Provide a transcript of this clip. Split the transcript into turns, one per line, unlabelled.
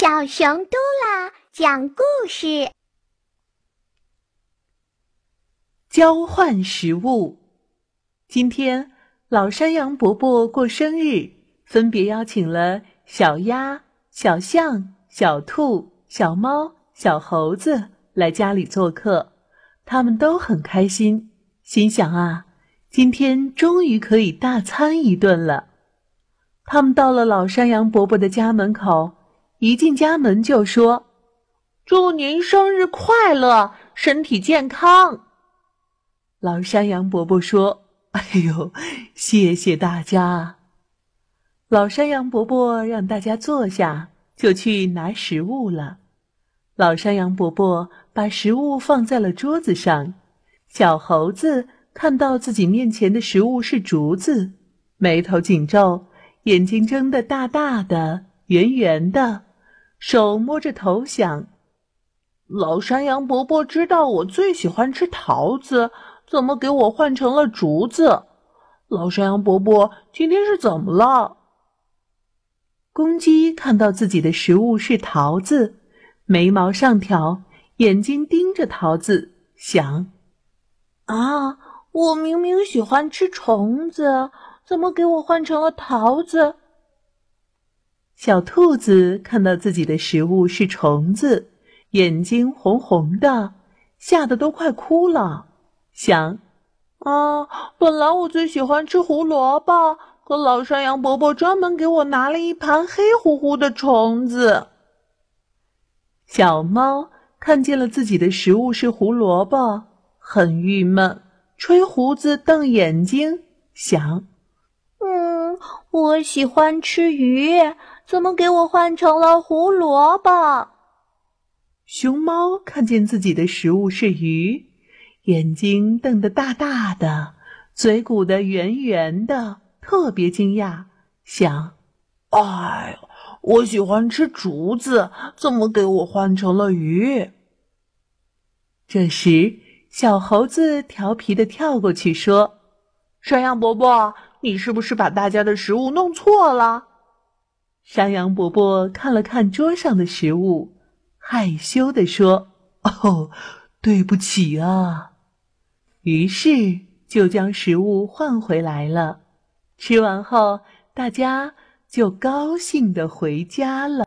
小熊嘟啦讲故事：
交换食物。今天老山羊伯伯过生日，分别邀请了小鸭、小象、小兔、小猫、小猴子来家里做客。他们都很开心，心想啊，今天终于可以大餐一顿了。他们到了老山羊伯伯的家门口。一进家门就说：“祝您生日快乐，身体健康。”老山羊伯伯说：“哎呦，谢谢大家。”老山羊伯伯让大家坐下，就去拿食物了。老山羊伯伯把食物放在了桌子上。小猴子看到自己面前的食物是竹子，眉头紧皱，眼睛睁得大大的、圆圆的。手摸着头想：“老山羊伯伯知道我最喜欢吃桃子，怎么给我换成了竹子？老山羊伯伯今天是怎么了？”公鸡看到自己的食物是桃子，眉毛上挑，眼睛盯着桃子，想：“啊，我明明喜欢吃虫子，怎么给我换成了桃子？”小兔子看到自己的食物是虫子，眼睛红红的，吓得都快哭了。想，啊，本来我最喜欢吃胡萝卜，可老山羊伯伯专门给我拿了一盘黑乎乎的虫子。小猫看见了自己的食物是胡萝卜，很郁闷，吹胡子瞪眼睛，想，嗯，我喜欢吃鱼。怎么给我换成了胡萝卜？熊猫看见自己的食物是鱼，眼睛瞪得大大的，嘴鼓得圆圆的，特别惊讶，想：“哎，我喜欢吃竹子，怎么给我换成了鱼？”这时，小猴子调皮的跳过去说：“山羊伯伯，你是不是把大家的食物弄错了？”山羊伯伯看了看桌上的食物，害羞地说：“哦，对不起啊。”于是就将食物换回来了。吃完后，大家就高兴地回家了。